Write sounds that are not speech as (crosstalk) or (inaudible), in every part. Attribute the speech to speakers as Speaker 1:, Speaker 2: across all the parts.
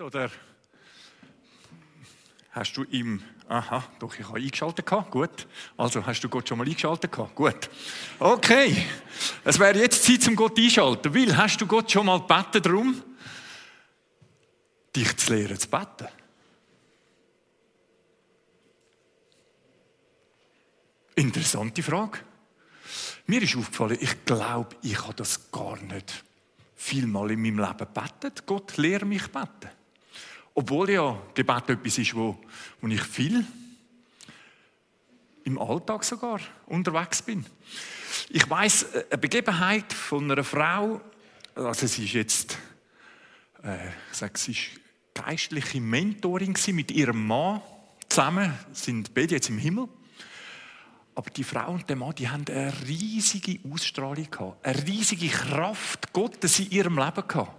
Speaker 1: oder hast du ihm, aha, doch, ich habe eingeschaltet gut. Also, hast du Gott schon mal eingeschaltet? Gut. Okay. Es wäre jetzt Zeit, zum Gott einschalten. Weil, hast du Gott schon mal gebeten darum, dich zu lehren zu beten? Interessante Frage. Mir ist aufgefallen, ich glaube, ich habe das gar nicht vielmal in meinem Leben gebetet. Gott lehre mich beten. Obwohl ja Gebet etwas ist, wo, wo ich viel im Alltag sogar unterwegs bin. Ich weiß eine Begebenheit von einer Frau, also sie ist jetzt, äh, ich sage, sie ist geistliche Mentorin mit ihrem Mann zusammen, sind beide jetzt im Himmel. Aber die Frau und der Mann, die haben eine riesige Ausstrahlung gehabt, eine riesige Kraft Gottes in ihrem Leben gehabt.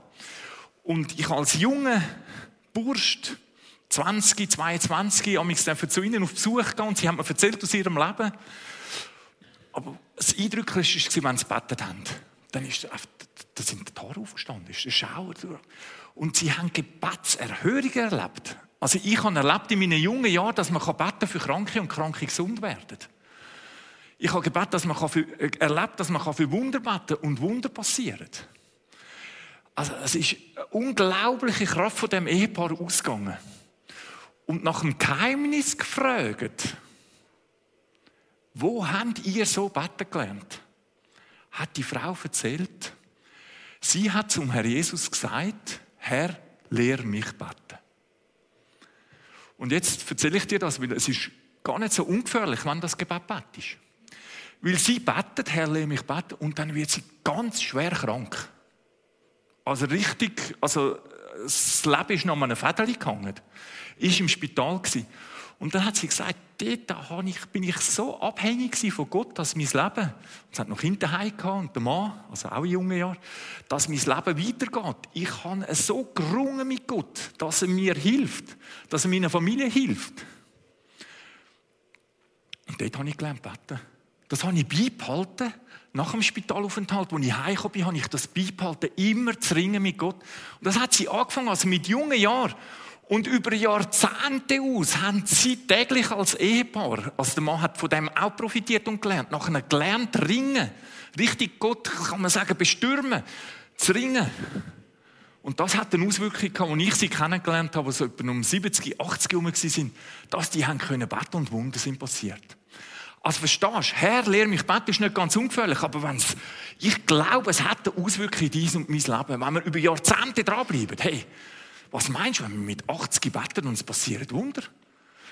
Speaker 1: Und ich als junger Bursch, 20, 22, habe ich dann zu ihnen auf Besuch gegangen und sie haben mir erzählt aus ihrem Leben. Aber das Eindrücklichste war, wenn sie gebetet haben, dann ist da sind die Tore aufgestanden, ist der Schauer durch. Und sie haben Gebetserhörungen erlebt. Also ich habe erlebt in meinen jungen Jahren, dass man beten für Kranke und Kranke gesund werden. Ich habe gebeten, dass man für, äh, erlebt, dass man für Wunder beten und Wunder passieren. Also es ist eine unglaubliche Kraft von dem Ehepaar ausgegangen. Und nach dem Geheimnis gefragt, wo habt ihr so beten gelernt? Hat die Frau erzählt. Sie hat zum Herr Jesus gesagt, Herr, lehr mich beten. Und jetzt erzähle ich dir das, weil es ist gar nicht so ungefährlich, wenn das Gebet betest. Weil sie betet, Herr, lehre mich beten, und dann wird sie ganz schwer krank. Also richtig, also das Leben ist noch an einem Federli gehangen. Ist im Spital. Und dann hat sie gesagt, dort ich, bin ich so abhängig von Gott, dass mein Leben, und sie hat noch Kinder gehabt und der Mann, also auch in jungen Jahren, dass mein Leben weitergeht. Ich habe so gerungen mit Gott, dass er mir hilft, dass er meiner Familie hilft. Und dort habe ich gelernt beten. Das habe ich beibehalten. Nach dem Spitalaufenthalt, als ich heimgekommen bin, habe ich das beibehalten, immer zu ringen mit Gott. Und das hat sie angefangen, also mit jungen Jahren. Und über Jahrzehnte aus haben sie täglich als Ehepaar, also der Mann hat von dem auch profitiert und gelernt, nachher gelernt ringen, richtig Gott, kann man sagen, bestürmen, zu ringen. Und das hat eine Auswirkung gehabt, als ich sie kennengelernt habe, so etwa um 70, 80 herum waren, dass die haben können beten und Wunder sind passiert. Also verstehst du, Herr, lehr mich beten, ist nicht ganz ungefährlich, aber wenn's, ich glaube, es hat eine Auswirkung in dein und mein Leben. Wenn wir über Jahrzehnte dranbleiben, hey, was meinst du, wenn wir mit 80 beten und es passiert Wunder?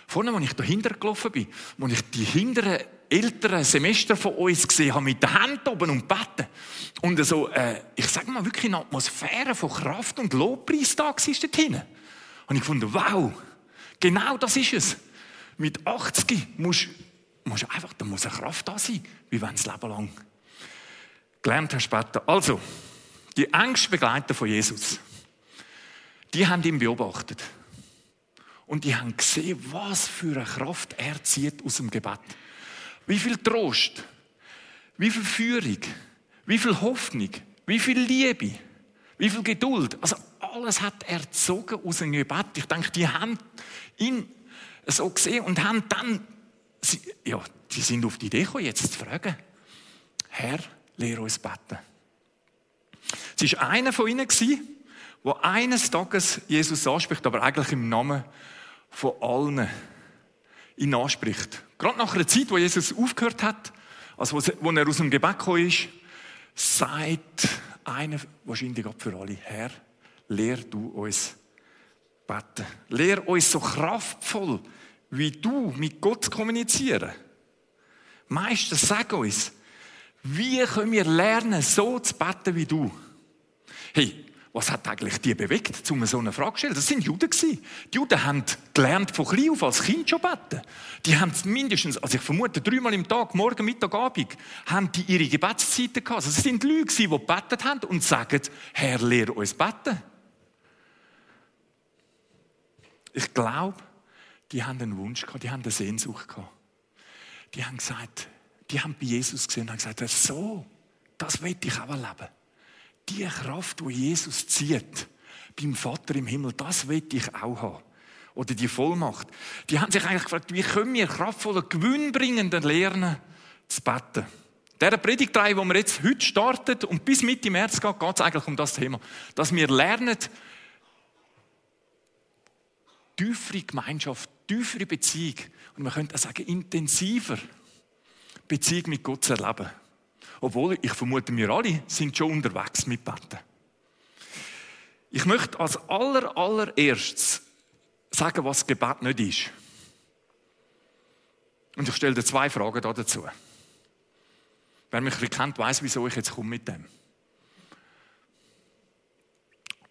Speaker 1: Vorne, als ich da hinten gelaufen bin, als ich die hinteren älteren Semester von uns gesehen habe, mit den Händen oben und beten. Und so, äh, ich sage mal, wirklich eine Atmosphäre von Kraft und Lobpreis da war dort hinten. Und ich fand, wow, genau das ist es. Mit 80 musst musst einfach, da muss eine Kraft da sein, wie wenn es Leben lang gelernt hast später. Also, die engsten Begleiter von Jesus, die haben ihn beobachtet. Und die haben gesehen, was für eine Kraft er zieht aus dem Gebet. Wie viel Trost, wie viel Führung, wie viel Hoffnung, wie viel Liebe, wie viel Geduld. Also alles hat er gezogen aus dem Gebet. Ich denke, die haben ihn so gesehen und haben dann sie, ja, sie sind auf die Idee gekommen, jetzt zu fragen, Herr, lehre uns beten. Es war einer von ihnen, der eines Tages Jesus anspricht, aber eigentlich im Namen von allen ihn anspricht. Gerade nach einer Zeit, wo Jesus aufgehört hat, also wo er aus dem Gebet gekommen ist, sagt einer, wahrscheinlich Gott für alle, Herr, lehr du uns beten. Lehr uns so kraftvoll wie du mit Gott kommunizieren. Meister, sag uns, wie können wir lernen, so zu beten wie du? Hey, was hat eigentlich die bewegt, um so eine Frage zu stellen? Das sind Juden Die Juden haben gelernt von klein auf als Kind schon beten. Die haben mindestens, also ich vermute, dreimal im Tag, morgen, Mittag, Abend, haben die ihre Gebetszeiten gehabt. Also es sind Leute, die gebetet haben und sagen, Herr, lehre uns beten. Ich glaube, die haben einen Wunsch gehabt, die haben eine Sehnsucht gehabt. Die haben gesagt, die haben bei Jesus gesehen und haben gesagt, so, das will ich auch erleben. Die Kraft, die Jesus zieht, beim Vater im Himmel, das will ich auch haben. Oder die Vollmacht. Die haben sich eigentlich gefragt, wie können wir kraftvoller, gewinnbringender lernen, zu beten. Der Predigtreihe, wo wir jetzt heute startet und bis Mitte März geht, geht es eigentlich um das Thema. Dass wir lernen, tiefere Gemeinschaft, tiefere Beziehung und man könnte auch sagen, intensiver Beziehung mit Gott zu erleben. Obwohl, ich vermute, wir alle sind schon unterwegs mit Beten. Ich möchte als aller, allererstes sagen, was Gebet nicht ist. Und ich stelle dir zwei Fragen dazu. Wer mich kennt, weiß, wieso ich jetzt komme mit dem.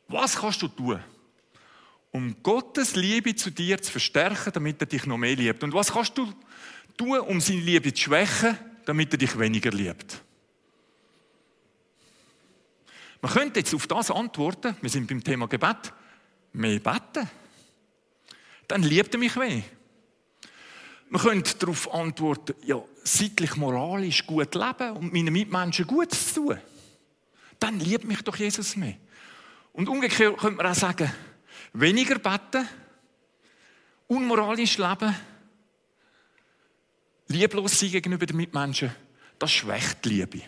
Speaker 1: Was kannst du tun, um Gottes Liebe zu dir zu verstärken, damit er dich noch mehr liebt? Und was kannst du tun, um seine Liebe zu schwächen, damit er dich weniger liebt? Man könnte jetzt auf das antworten, wir sind beim Thema Gebet, mehr beten. Dann liebt er mich mehr. Man könnte darauf antworten, ja, seitlich moralisch gut leben und meinen Mitmenschen Gutes tun. Dann liebt mich doch Jesus mehr. Und umgekehrt könnte man auch sagen, weniger beten, unmoralisch leben, lieblos sein gegenüber den Mitmenschen, das schwächt die Liebe.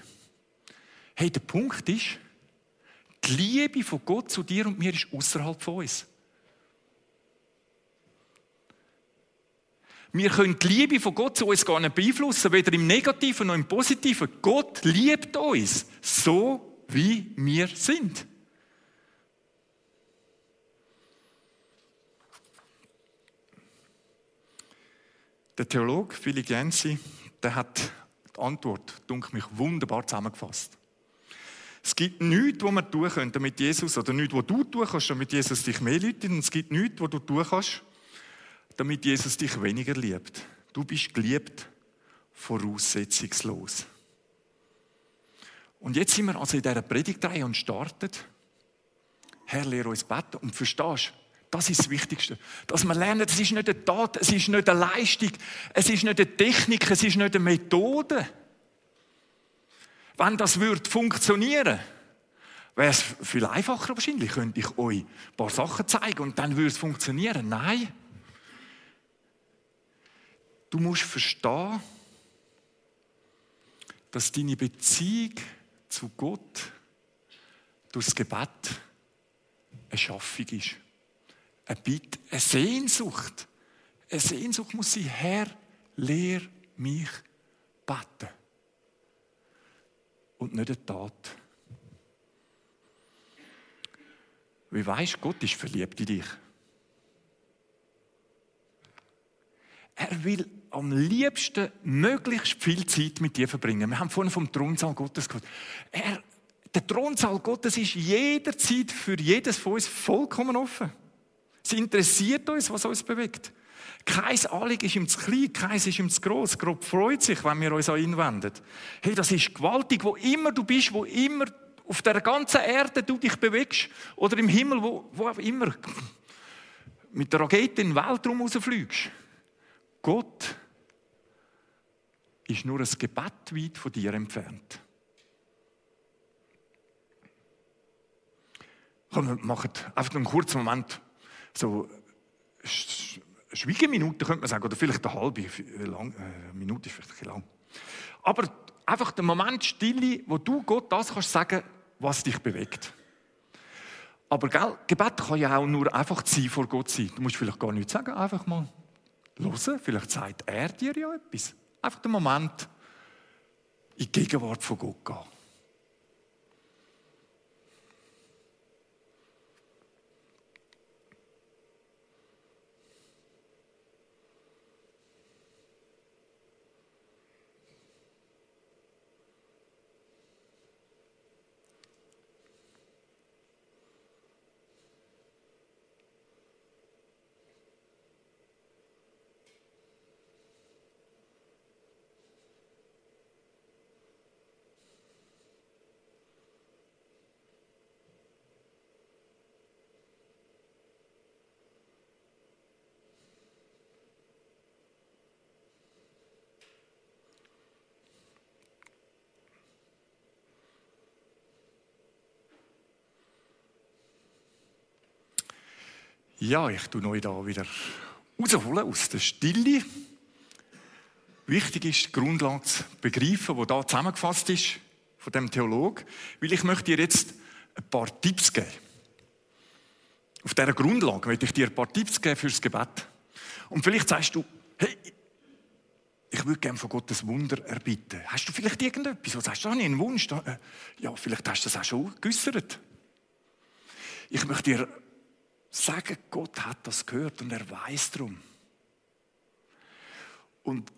Speaker 1: Hey, der Punkt ist, die Liebe von Gott zu dir und mir ist außerhalb von uns. Wir können die Liebe von Gott zu uns gar nicht beeinflussen, weder im Negativen noch im Positiven. Gott liebt uns so, wie wir sind. Der Theologe Philipp Jensi, der hat die Antwort, dunkel mich, wunderbar zusammengefasst. Es gibt nichts, was wir tun können, damit Jesus, oder nichts, was du tun kannst, damit Jesus dich mehr liebt, und es gibt nichts, was du tun kannst, damit Jesus dich weniger liebt. Du bist geliebt, voraussetzungslos. Und jetzt sind wir also in dieser Predigtreihe und starten. Herr, lehre uns beten und verstehst, das ist das Wichtigste. Dass wir lernen, es ist nicht eine Tat, es ist nicht eine Leistung, es ist nicht eine Technik, es ist nicht eine Methode. Wenn das würde funktionieren, wäre es viel einfacher wahrscheinlich. Könnte ich euch ein paar Sachen zeigen und dann würde es funktionieren. Nein. Du musst verstehen, dass deine Beziehung zu Gott durch das Gebet eine Schaffung ist. Ein Bitte, eine Sehnsucht. Eine Sehnsucht muss sein, Herr, lehr mich beten. Und nicht eine Tat. Wie weißt Gott ist verliebt in dich. Er will am liebsten möglichst viel Zeit mit dir verbringen. Wir haben vorhin vom Thronsaal Gottes gehört. Er, der Thronsaal Gottes ist jederzeit für jedes von uns vollkommen offen. Es interessiert uns, was uns bewegt. Kein Anliegen ist ihm zu klein, keins ist ihm zu gross. Gott freut sich, wenn wir uns an ihn wenden. Hey, das ist gewaltig, wo immer du bist, wo immer auf der ganzen Erde du dich bewegst oder im Himmel, wo, wo auch immer mit der Rakete in den Weltraum rausfliegst. Gott ist nur ein Gebet weit von dir entfernt. Komm, wir machen einfach einen kurzen Moment, so Schweigeminute könnte man sagen, oder vielleicht eine halbe lang, äh, Minute ist vielleicht ein lang. Aber einfach der Moment Stille, wo du Gott das kannst sagen, was dich bewegt. Aber gell, Gebet kann ja auch nur einfach sein vor Gott sein. Du musst vielleicht gar nichts sagen, einfach mal hören, vielleicht sagt er dir ja etwas. Einfach den Moment in die Gegenwart von Gott gehen. Ja, ich tue euch da wieder rausholen aus der Stille. Wichtig ist, die Grundlage zu begreifen, die da zusammengefasst ist von dem Theologen, weil ich möchte dir jetzt ein paar Tipps geben. Auf dieser Grundlage möchte ich dir ein paar Tipps geben fürs Gebet. Und vielleicht sagst du, hey, ich würde gerne von Gottes Wunder erbitten. Hast du vielleicht irgendetwas, wo sagst, da habe einen Wunsch? Äh, ja, vielleicht hast du das auch schon geäussert. Ich möchte dir sagen, Gott hat das gehört und er weiß darum. Und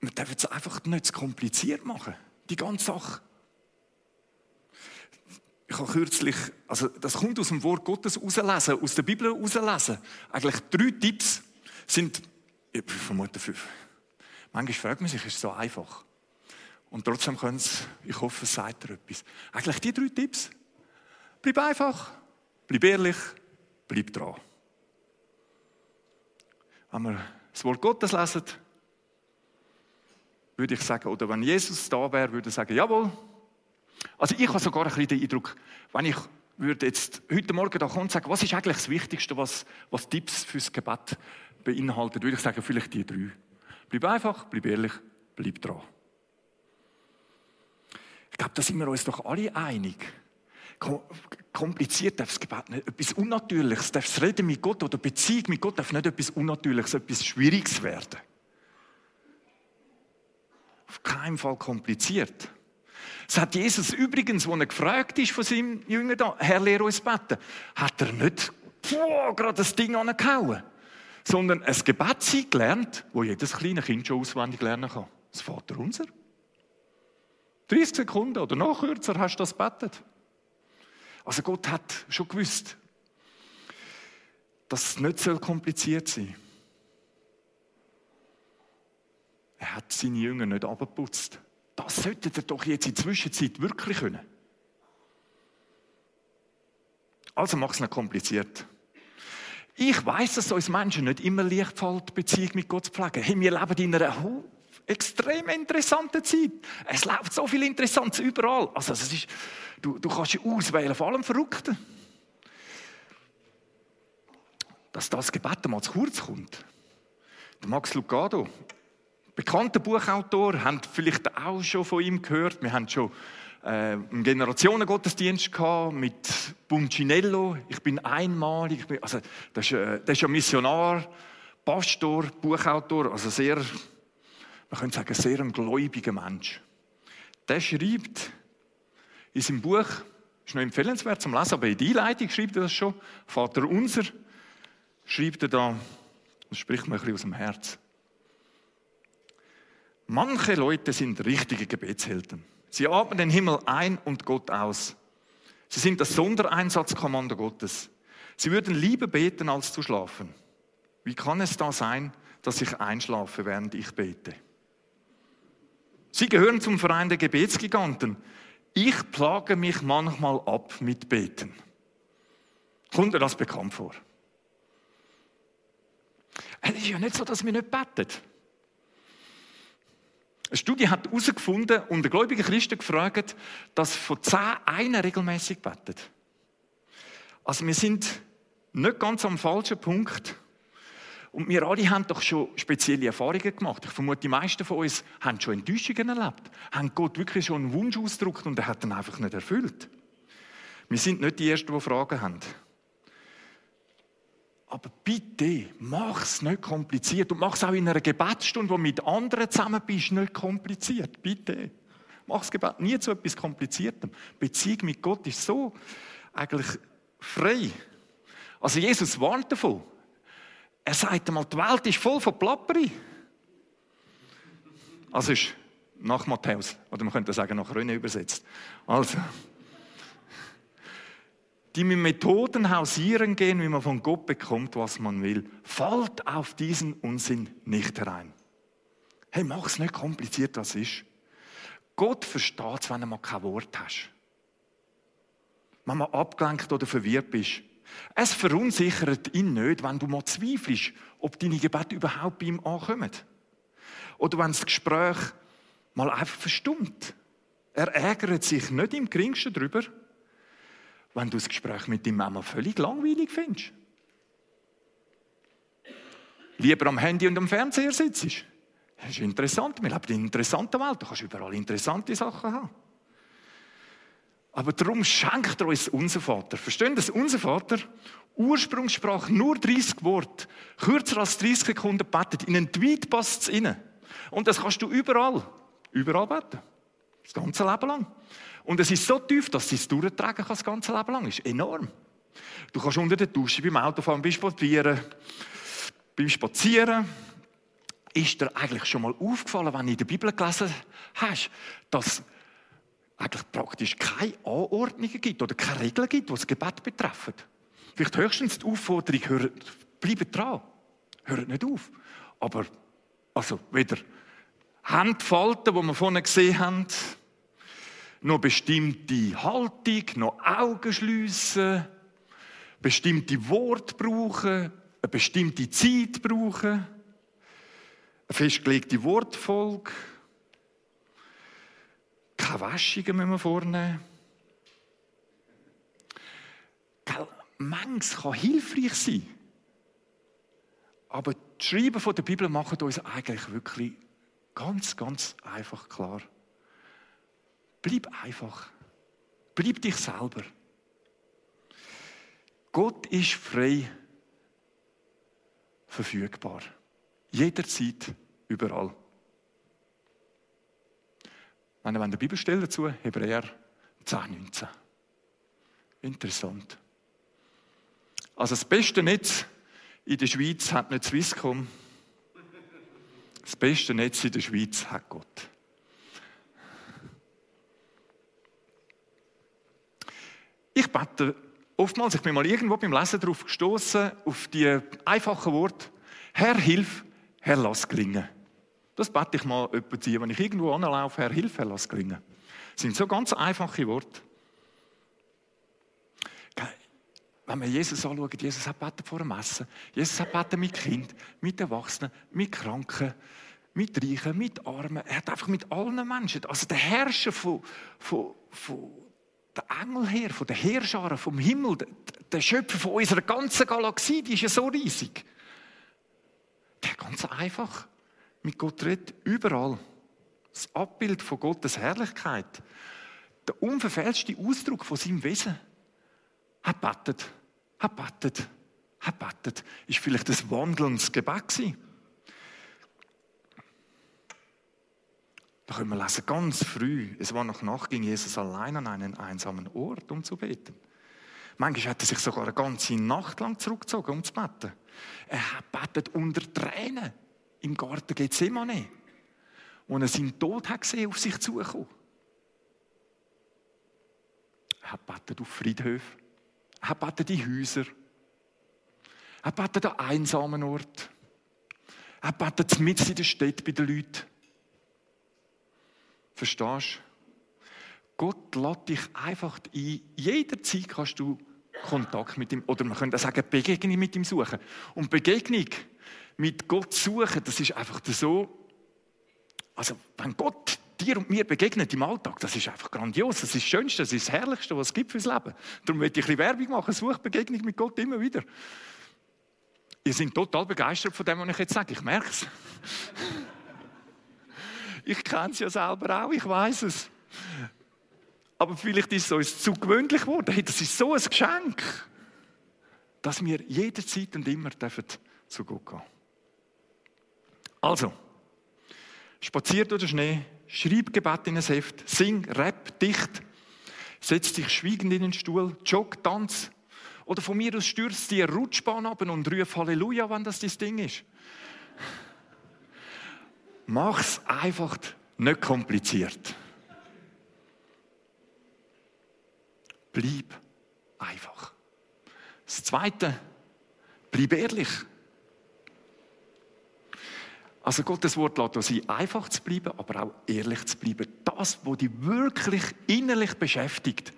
Speaker 1: wir dürfen es einfach nicht zu kompliziert machen, die ganze Sache. Ich habe kürzlich, also das kommt aus dem Wort Gottes rauslesen, aus der Bibel rauslesen. Eigentlich drei Tipps sind, ich vermute fünf. Manchmal fragt man sich, ist es so einfach? Und trotzdem können es, ich hoffe, es sagt er etwas. Eigentlich die drei Tipps. Bleib einfach, Bleib ehrlich, bleib dran. Wenn wir das Wort Gottes lesen, würde ich sagen, oder wenn Jesus da wäre, würde er sagen, jawohl. Also ich habe sogar ein bisschen den Eindruck, wenn ich würde jetzt heute Morgen da kommen und sagen, was ist eigentlich das Wichtigste, was, was Tipps fürs Gebet beinhaltet, würde ich sagen, vielleicht die drei. Bleib einfach, bleib ehrlich, bleib dran. Ich glaube, da sind wir uns doch alle einig kompliziert darf das Gebet nicht. Etwas Unnatürliches darf das Reden mit Gott oder Beziehung mit Gott darf nicht etwas Unnatürliches, etwas Schwieriges werden. Auf keinen Fall kompliziert. Das hat Jesus übrigens, als er gefragt ist von seinem Jünger da, Herr, lehre uns beten, hat er nicht boah, gerade das Ding angehauen, sondern ein Gebet gelernt, wo jedes kleine Kind schon auswendig lernen kann. Das Vater unser. 30 Sekunden oder noch kürzer hast du das betet. Also Gott hat schon gewusst, dass es nicht so kompliziert sein soll. Er hat seine Jünger nicht abgeputzt. Das sollte er doch jetzt in der Zwischenzeit wirklich können. Also mach es nicht kompliziert. Ich weiß, dass uns Menschen nicht immer leicht fällt, Beziehung mit Gott zu pflegen. Hey, wir leben in einer extrem interessanten Zeit. Es läuft so viel Interessantes überall. Also, es ist, du, du kannst auswählen, vor allem Verrückten. Dass das Gebet mal zu kurz kommt. Der Max Lucado, bekannter Buchautor, haben vielleicht auch schon von ihm gehört. Wir haben schon äh, einen Generationengottesdienst gehabt mit Buncinello. Ich bin einmalig. Also, das ist, äh, das ist ja Missionar, Pastor, Buchautor, also sehr man könnte sagen, sehr ein gläubiger Mensch. Der schreibt in seinem Buch, ist noch empfehlenswert zum Lesen, aber in der Einleitung schreibt er das schon, Vater unser, schreibt er da, das spricht mir ein bisschen aus dem Herz. Manche Leute sind richtige Gebetshelden. Sie atmen den Himmel ein und Gott aus. Sie sind das Sondereinsatzkommando Gottes. Sie würden lieber beten, als zu schlafen. Wie kann es da sein, dass ich einschlafe, während ich bete? Sie gehören zum Verein der Gebetsgiganten. Ich plage mich manchmal ab mit Beten. Kommt dir das bekannt vor? Es ist ja nicht so, dass wir nicht beten. Eine Studie hat herausgefunden und der gläubige Christen gefragt, dass von zehn einer regelmäßig betet. Also wir sind nicht ganz am falschen Punkt. Und wir alle haben doch schon spezielle Erfahrungen gemacht. Ich vermute, die meisten von uns haben schon Enttäuschungen erlebt, haben Gott wirklich schon einen Wunsch ausgedrückt und er hat ihn einfach nicht erfüllt. Wir sind nicht die Ersten, die Fragen haben. Aber bitte, mach es nicht kompliziert und mach es auch in einer Gebetsstunde, wo du mit anderen zusammen bist, nicht kompliziert. Bitte. Mach das Gebet nie zu etwas Kompliziertem. Beziehung mit Gott ist so eigentlich frei. Also Jesus warnt davon. Er sagt einmal, die Welt ist voll von Plapperi. Also ist nach Matthäus, oder man könnte sagen, nach Röne übersetzt. Also, die mit Methoden hausieren gehen, wie man von Gott bekommt, was man will, fällt auf diesen Unsinn nicht herein. Hey, mach es nicht kompliziert, was ist. Gott versteht es, wenn du mal kein Wort hast. Wenn man abgelenkt oder verwirrt bist. Es verunsichert ihn nicht, wenn du mal zweifelst, ob deine Gebete überhaupt bei ihm ankommen. Oder wenn das Gespräch mal einfach verstummt. Er ärgert sich nicht im geringsten darüber. wenn du das Gespräch mit deinem Mama völlig langweilig findest. Lieber am Handy und am Fernseher sitzt. Das ist interessant. Wir leben in einer interessanten Welt. Du kannst überall interessante Sachen haben. Aber darum schenkt er uns unser Vater. Verstehen das? Unser Vater, Ursprungssprach nur 30 Worte, kürzer als 30 Sekunden betet, in einen Tweet passt es rein. Und das kannst du überall, überall beten. Das ganze Leben lang. Und es ist so tief, dass du es durchtragen kann, das ganze Leben lang. Das ist enorm. Du kannst unter der Dusche, beim Autofahren, beim Spazieren, beim Spazieren, ist dir eigentlich schon mal aufgefallen, wenn du in der Bibel gelesen hast, dass eigentlich praktisch keine Anordnungen gibt oder keine Regeln gibt, die das Gebet betreffen. Vielleicht höchstens die Aufforderung, hört, bleibt dran, hört nicht auf. Aber, also, weder Handfalten, die wir vorhin gesehen haben, noch bestimmte Haltung, noch Augen schliessen, bestimmte Worte brauchen, eine bestimmte Zeit brauchen, eine festgelegte Wortfolge, keine Waschungen müssen wir vornehmen. Gell, manches kann hilfreich sein. Aber die Schreiben der Bibel machen uns eigentlich wirklich ganz, ganz einfach klar. Bleib einfach. Bleib dich selber. Gott ist frei verfügbar. Jederzeit, überall. Wenn ihr eine Bibelstelle dazu, Hebräer 10, 19. Interessant. Also das beste Netz in der Schweiz hat nicht Swisscom. Das beste Netz in der Schweiz hat Gott. Ich bete oftmals, ich bin mal irgendwo beim Lesen darauf gestoßen, auf die einfachen Worte, Herr, hilf, Herr, lass gelingen. Das bete ich mal jemanden ziehen. Wenn ich irgendwo anlaufe, Herr, hilf, Herr, lass gelingen. Das sind so ganz einfache Worte. Wenn wir Jesus anschauen, Jesus hat beten vor dem Essen. Jesus hat beten mit Kind, mit Erwachsenen, mit Kranken, mit Reichen, mit Armen. Er hat einfach mit allen Menschen. Also der Herrscher von, von, von der Engel her, von der Herrscharen vom Himmel, der, der Schöpfer von unserer ganzen Galaxie, die ist ja so riesig. Der ganz einfach mit Gott redet, überall. Das Abbild von Gottes Herrlichkeit, der unverfälschte Ausdruck von seinem Wesen. Er betet, er betet, er betet. Ist vielleicht ein wandelndes Gebet gewesen. Da können wir lesen, ganz früh, es war noch Nacht, ging Jesus allein an einen einsamen Ort, um zu beten. Manchmal hat er sich sogar eine ganze Nacht lang zurückgezogen, um zu beten. Er hat betet unter Tränen im Garten Gethsemane, wo er seinen Tod hat gesehen, auf sich zukommen. Er betet auf Friedhöfen, er betet in Häuser, er betet an einsamen Ort, er betet mitten in der Stadt bei den Leuten. Verstehst du? Gott lädt dich einfach ein. Jederzeit kannst du Kontakt mit ihm, oder man könnte sagen, Begegnung mit ihm suchen. Und Begegnung mit Gott suchen, das ist einfach so, also wenn Gott dir und mir begegnet im Alltag, das ist einfach grandios, das ist das Schönste, das ist das Herrlichste, was es gibt fürs Leben. Darum möchte ich ein bisschen Werbung machen, suche Begegnung mit Gott immer wieder. Ihr seid total begeistert von dem, was ich jetzt sage, ich merke es. (laughs) ich kenne es ja selber auch, ich weiß es. Aber vielleicht ist es uns zu gewöhnlich geworden. Hey, das ist so ein Geschenk, dass wir jederzeit und immer zu Gott gehen dürfen. Also, spazier durch den Schnee, schreib Gebet in ein Heft, sing, rap, dicht, setz dich schweigend in den Stuhl, jogg, tanz. Oder von mir aus stürzt dir Rutschbahn ab und ruf Halleluja, wenn das dein Ding ist. Mach's einfach nicht kompliziert. Bleib einfach. Das Zweite, bleib ehrlich. Also Gottes Wort lässt uns ein, einfach zu bleiben, aber auch ehrlich zu bleiben. Das, was dich wirklich innerlich beschäftigt,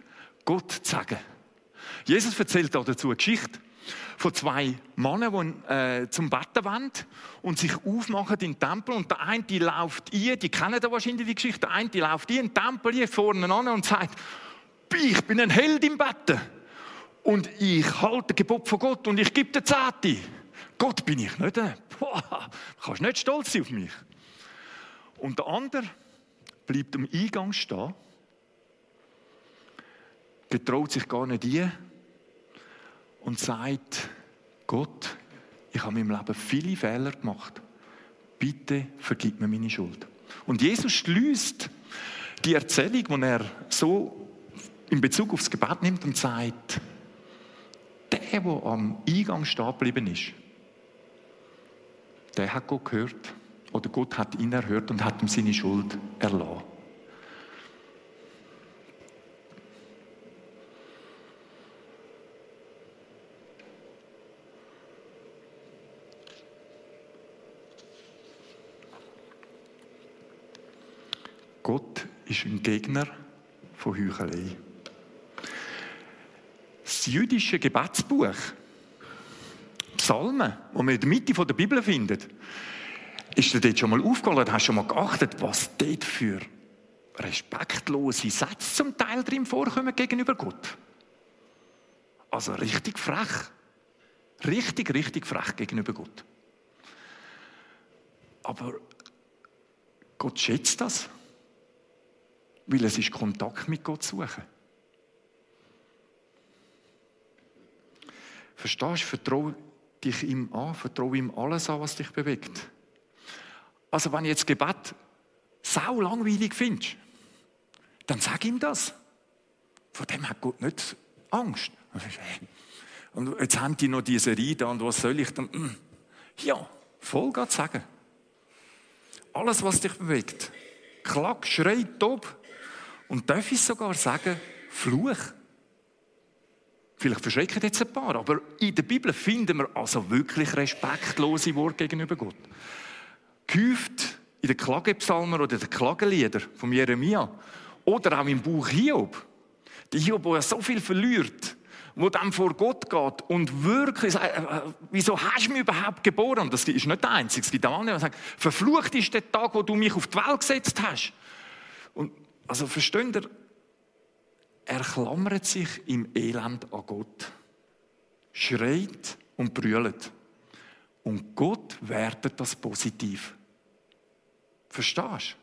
Speaker 1: Gott zu sagen. Jesus erzählt dazu eine Geschichte von zwei Männern, die äh, zum Betten wollen und sich aufmachen in den Tempel. Und der eine die läuft ein, die kennen da wahrscheinlich die Geschichte, der eine die läuft ein in den Tempel hier vorne an und sagt, ich bin ein Held im Betten. und ich halte Gebot von Gott und ich gebe den Zehnte. Gott bin ich nicht. Boah, kannst nicht stolz sein auf mich. Und der andere bleibt am Eingang stehen, getraut sich gar nicht ein und sagt, Gott, ich habe in meinem Leben viele Fehler gemacht. Bitte vergib mir meine Schuld. Und Jesus schließt die Erzählung, die er so in Bezug aufs Gebet nimmt und sagt, der, der am Eingang stehen geblieben ist, der hat Gott gehört oder Gott hat ihn erhört und hat ihm seine Schuld erlassen. Gott ist ein Gegner von Heuchelei. Das jüdische Gebetsbuch, Psalmen, wo man in der Mitte der Bibel findet, ist dir dort schon mal aufgefallen, hast schon mal geachtet, was dort für respektlose Sätze zum Teil drin vorkommen gegenüber Gott? Also richtig frech. Richtig, richtig frech gegenüber Gott. Aber Gott schätzt das, weil es ist Kontakt mit Gott suchen. Verstehst du? Vertraue dich ihm an, vertraue ihm alles an, was dich bewegt. Also wenn jetzt Gebet sau langweilig findest, dann sag ihm das. Vor dem hat Gott nicht Angst. (laughs) Und jetzt haben die noch diese da und was soll ich dann? (clears throat) Ja, Vollgas sagen. Alles, was dich bewegt. Klack, schrei, tob. Und darf ich sogar sagen, Fluch. Vielleicht verschrecken jetzt ein paar, aber in der Bibel finden wir also wirklich respektlose Worte gegenüber Gott gehäuft in den Klagepsalmen oder den Klageliedern von Jeremia oder auch im Buch Hiob. Der Hiob, der so viel verliert, wo dann vor Gott geht und wirklich sagt, äh, äh, wieso hast du mich überhaupt geboren? Das ist nicht der Einzige. Es gibt auch andere, die sagen, verflucht ist der Tag, wo du mich auf die Welt gesetzt hast. Und, also versteht ihr, er klammert sich im Elend an Gott, schreit und brüllt. Und Gott wertet das positiv. Verstehst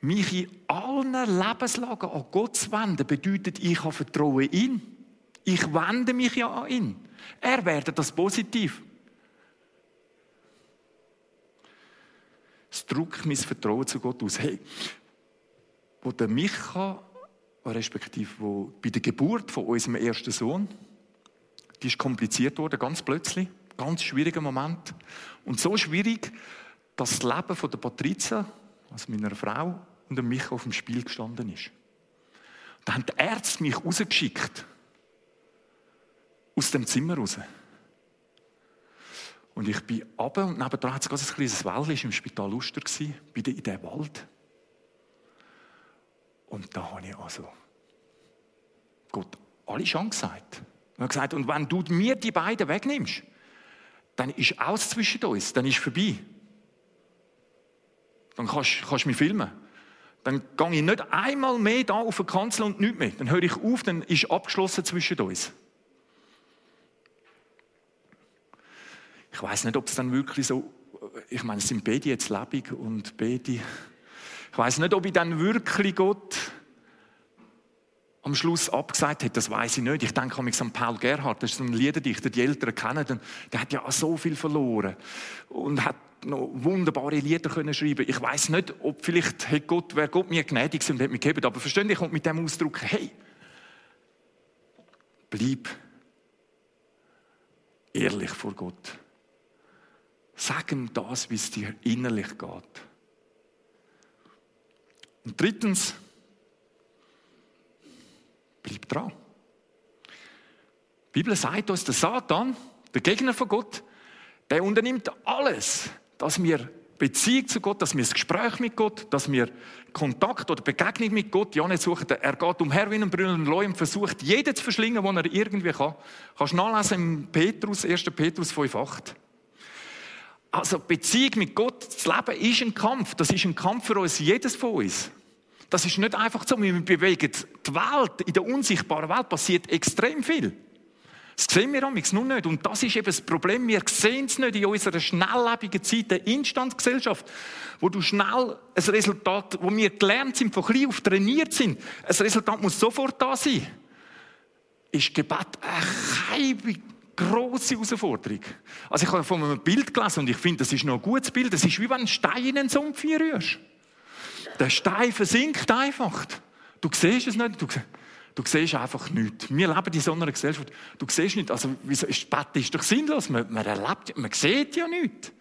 Speaker 1: du? Mich in allen Lebenslagen an Gott zu wenden, bedeutet, ich habe Vertrauen in ihn. Ich wende mich ja an ihn. Er wertet das positiv. Es drückt mein Vertrauen zu Gott aus. Hey, wo der Micha, respektive wo bei der Geburt von unserem ersten Sohn, die ist kompliziert worden, ganz plötzlich, ganz schwieriger Moment. Und so schwierig, dass das Leben von der Patrizia, also meiner Frau, und mich auf dem Spiel gestanden ist. Da haben die Ärzte mich rausgeschickt. Aus dem Zimmer raus. Und ich bin runter und nebenan hat es ein kleines Wäldchen im Spital Luster gewesen, bin in diesem Wald. Und da habe ich also Gott alle schon gesagt. Er gesagt, und wenn du mir die beiden wegnimmst, dann ist alles zwischen uns, dann ist vorbei. Dann kannst, kannst du mich filmen. Dann gehe ich nicht einmal mehr da auf die Kanzel und nichts mehr. Dann höre ich auf, dann ist abgeschlossen zwischen uns. Ich weiß nicht, ob es dann wirklich so, ich meine, es sind beide jetzt lebendig und beide, ich weiß nicht, ob ich dann wirklich Gott am Schluss abgesagt hat, das weiß ich nicht. Ich denke an Paul Gerhardt, das ist ein Liederdichter, die Eltern kennen der hat ja so viel verloren und hat noch wunderbare Lieder können schreiben. Ich weiß nicht, ob vielleicht hat Gott, wäre Gott mir gnädig und hat mich gegeben, aber verstehe ich, kommt mit dem Ausdruck, hey, bleib ehrlich vor Gott. Sag ihm das, wie es dir innerlich geht. Und drittens, bleib dran. Die Bibel sagt uns, der Satan, der Gegner von Gott, der unternimmt alles, dass wir Beziehung zu Gott, dass wir das Gespräch mit Gott, dass wir Kontakt oder Begegnung mit Gott ja nicht suchen. Er geht umher wie ein brüllender Leu und versucht, jeden zu verschlingen, den er irgendwie kann. Kannst du nachlesen im Petrus, 1. Petrus 5,8. Also Beziehung mit Gott, das Leben ist ein Kampf. Das ist ein Kampf für uns, jedes von uns. Das ist nicht einfach so, wir bewegen die Welt, in der unsichtbaren Welt passiert extrem viel. Das sehen wir amigs nur nicht. Und das ist eben das Problem. Wir sehen es nicht in unserer schnelllebigen Zeit, der Instandsgesellschaft, wo du schnell ein Resultat, wo wir gelernt sind, von klein auf trainiert sind, ein Resultat muss sofort da sein. Ist Gebet eine große Herausforderung. Also ich habe von einem Bild gelesen und ich finde, das ist noch ein gutes Bild. Das ist wie wenn ein Stein in einen Sumpf rührst. Der Stein versinkt einfach. Du siehst es nicht. Du, du siehst einfach nichts. Wir leben in so einer Gesellschaft. Du siehst nicht. Also, wieso ist Bett ist doch sinnlos. Man, man erlebt, man sieht ja nichts.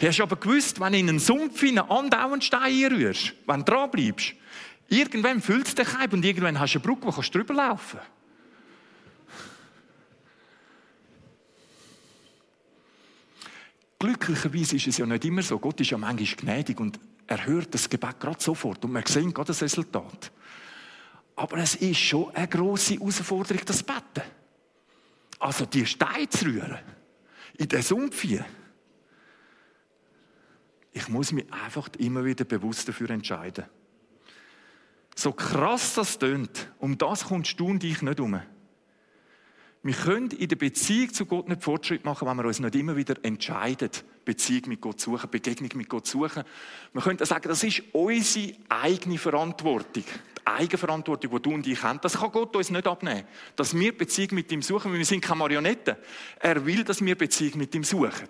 Speaker 1: Hast du aber gewusst, wenn du in einen Sumpf in einen andauernden Stein rührst, wenn du dran bleibst, irgendwann füllt es dich ein und irgendwann hast du eine Brücke, wo du drüber laufen kannst. Glücklicherweise ist es ja nicht immer so. Gott ist ja manchmal gnädig und er hört das Gebet gerade sofort und wir sehen gerade das Resultat. Aber es ist schon eine grosse Herausforderung, das Betten. Also die Steine zu rühren, in den Sumpf. Ich muss mich einfach immer wieder bewusst dafür entscheiden. So krass das tönt, um das kommst du und ich nicht um. Wir können in der Beziehung zu Gott nicht Fortschritt machen, wenn wir uns nicht immer wieder entscheiden, Beziehung mit Gott zu suchen, Begegnung mit Gott zu suchen. Wir können sagen, das ist unsere eigene Verantwortung. Die Eigenverantwortung, die du und ich haben. Das kann Gott uns nicht abnehmen. Dass wir Beziehung mit ihm suchen, weil wir sind keine Marionetten. Er will, dass wir Beziehung mit ihm suchen.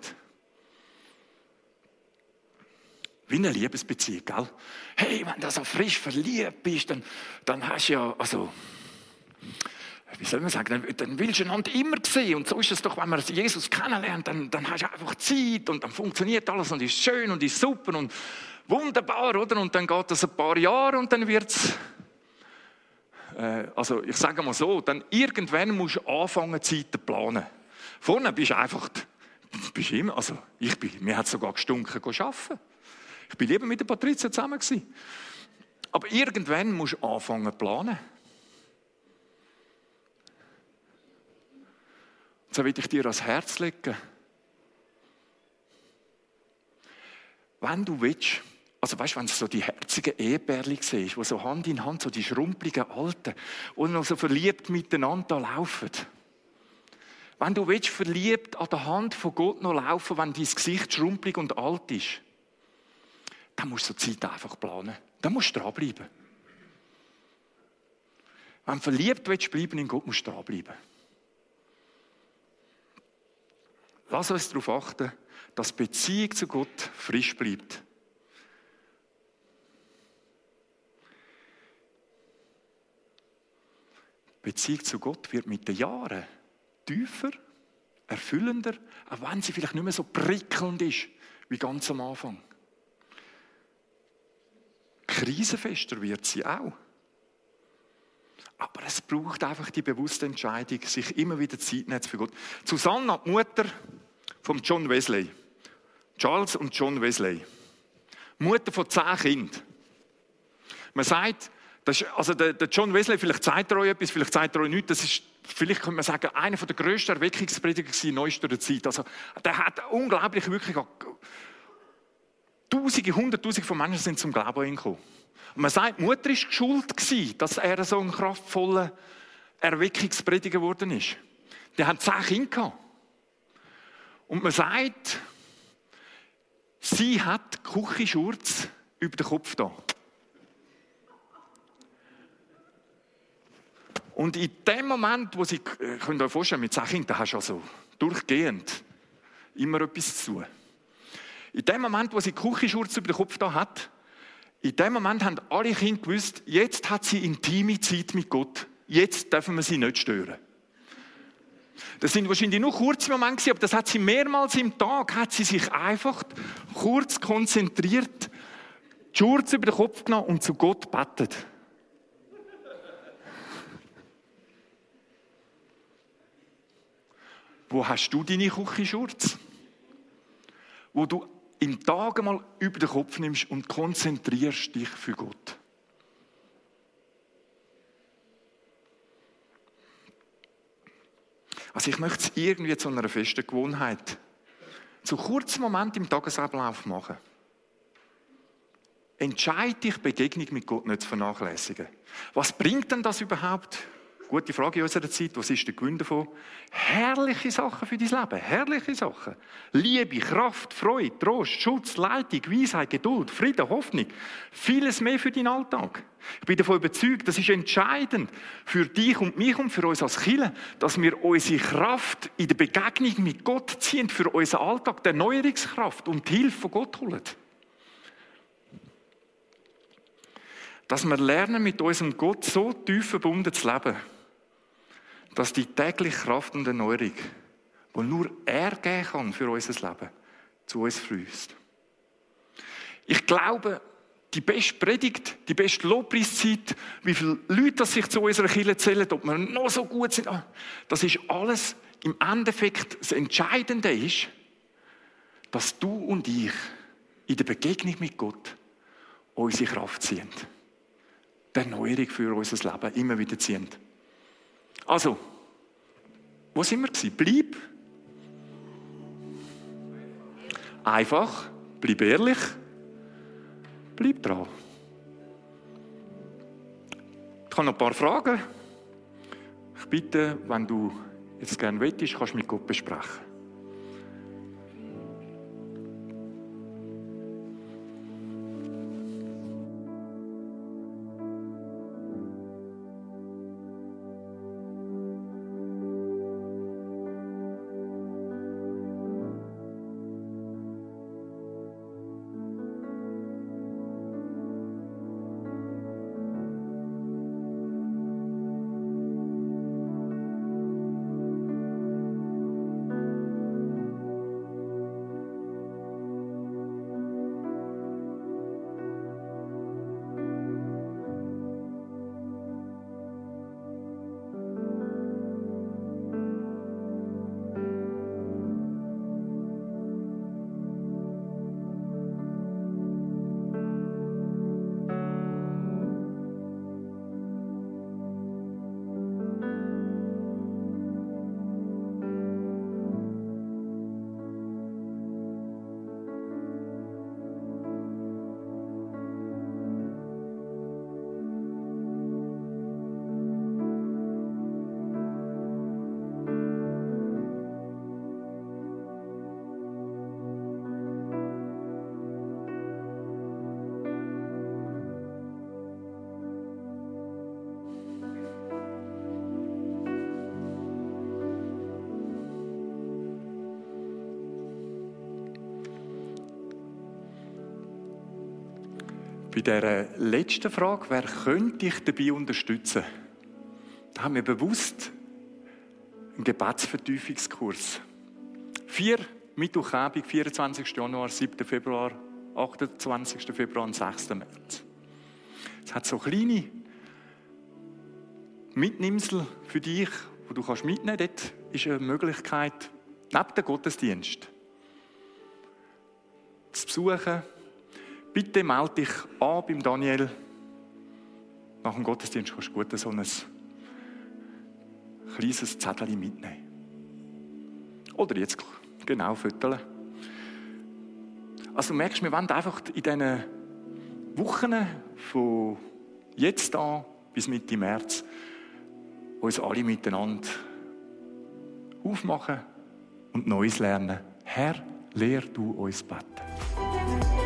Speaker 1: Wie eine Liebesbeziehung, gell? Hey, wenn du so frisch verliebt bist, dann, dann hast du ja, also, wie soll man sagen, dann, dann willst du einander immer sehen. Und so ist es doch, wenn man Jesus kennenlernt, dann, dann hast du einfach Zeit und dann funktioniert alles und ist schön und ist super und wunderbar, oder? Und dann geht das ein paar Jahre und dann wird es, äh, also ich sage mal so, dann irgendwann musst du anfangen, Zeit zu planen. Vorne bist du einfach, bist immer, also ich bin, mir hat sogar gestunken, arbeiten. Ich bin lieber mit der Patrizia zusammen gewesen. Aber irgendwann musst du anfangen zu planen. So will ich dir ans Herz legen. Wenn du willst, also weißt du, wenn du so die herzigen Ehepärchen siehst, die so Hand in Hand, so die schrumpeligen Alten, und noch so verliebt miteinander laufen. Wenn du willst, verliebt an der Hand von Gott noch laufen, wenn dein Gesicht schrumpelig und alt ist, dann musst du so Zeit einfach planen. Dann musst du dranbleiben. Wenn du verliebt willst bleiben in Gott, musst du dranbleiben. Lass uns darauf achten, dass Beziehung zu Gott frisch bleibt. Beziehung zu Gott wird mit den Jahren tiefer, erfüllender, auch wenn sie vielleicht nicht mehr so prickelnd ist wie ganz am Anfang. Krisenfester wird sie auch. Aber es braucht einfach die bewusste Entscheidung, sich immer wieder Zeit nehmen für Gott. Susanna, die Mutter von John Wesley. Charles und John Wesley. Mutter von zehn Kindern. Man sagt, ist, also der, der, John Wesley, vielleicht zeigt er euch etwas, vielleicht zeigt er euch nichts, das ist, vielleicht könnte man sagen, einer der grössten Erweckungsprediger in neuester Zeit. Also, der hat unglaublich wirklich, Tausende, Hunderttausende von Menschen sind zum Glauben gekommen. Und man sagt, die Mutter war schuld dass er so ein kraftvoller Erweckungsprediger geworden ist. Der hat zehn Kinder. Und man sagt, sie hat Küchenschurz über den Kopf da. Und in dem Moment, wo sie, äh, könnt ihr euch vorstellen, mit zehn Kindern hast du also durchgehend immer etwas zu tun. In dem Moment, wo sie Küchenschurz über den Kopf da hat, in dem Moment haben alle Kinder gewusst, jetzt hat sie intime Zeit mit Gott. Jetzt dürfen wir sie nicht stören. Das sind wahrscheinlich nur kurze Momente, aber das hat sie mehrmals im Tag, hat sie sich einfach kurz konzentriert, die Schurz über den Kopf genommen und zu Gott betet. Wo hast du deine Küchenschurz? Wo du im Tag mal über den Kopf nimmst und konzentrierst dich für Gott. Also ich möchte es irgendwie zu einer festen Gewohnheit, zu kurzen Moment im Tagesablauf machen. entscheide dich, Begegnung mit Gott nicht zu vernachlässigen. Was bringt denn das überhaupt? Gute Frage in unserer Zeit. Was ist der Gewinn davon? Herrliche Sachen für dein Leben. Herrliche Sachen. Liebe, Kraft, Freude, Trost, Schutz, Leitung, Weisheit, Geduld, Frieden, Hoffnung. Vieles mehr für deinen Alltag. Ich bin davon überzeugt, das ist entscheidend für dich und mich und für uns als Kinder, dass wir unsere Kraft in der Begegnung mit Gott ziehen, für unseren Alltag, der Erneuerungskraft und die Hilfe von Gott holen. Dass wir lernen, mit unserem Gott so tief verbunden zu leben dass die tägliche Kraft und Erneuerung, die nur er geben kann für unser Leben, zu uns fließt. Ich glaube, die beste Predigt, die beste Lobpreiszeit, wie viele Leute sich zu unserer Kirche zählen, ob wir noch so gut sind, ah, das ist alles im Endeffekt das Entscheidende ist, dass du und ich in der Begegnung mit Gott unsere Kraft ziehen. Die Erneuerung für unser Leben immer wieder ziehen. Also, wo sind wir gewesen? Bleib. Einfach, bleib ehrlich, bleib dran. Ich habe noch ein paar Fragen. Ich bitte, wenn du jetzt gerne willst, kannst du mit Gott besprechen. Der letzten Frage, wer könnte dich dabei unterstützen? Da haben wir bewusst einen Gebetsvertiefungskurs. Vier Mittwochabend, 24. Januar, 7. Februar, 28. Februar und 6. März. Es hat so kleine Mitnehmsel für dich, wo du kannst mitnehmen kannst. Dort ist eine Möglichkeit, neben dem Gottesdienst zu besuchen, Bitte melde dich an beim Daniel. Nach dem Gottesdienst kannst du gut so ein kleines Zettel mitnehmen. Oder jetzt genau fütteln. Also du merkst, wir wollen einfach in diesen Wochen von jetzt an bis Mitte März uns alle miteinander aufmachen und Neues lernen. Herr, lehr du uns beten.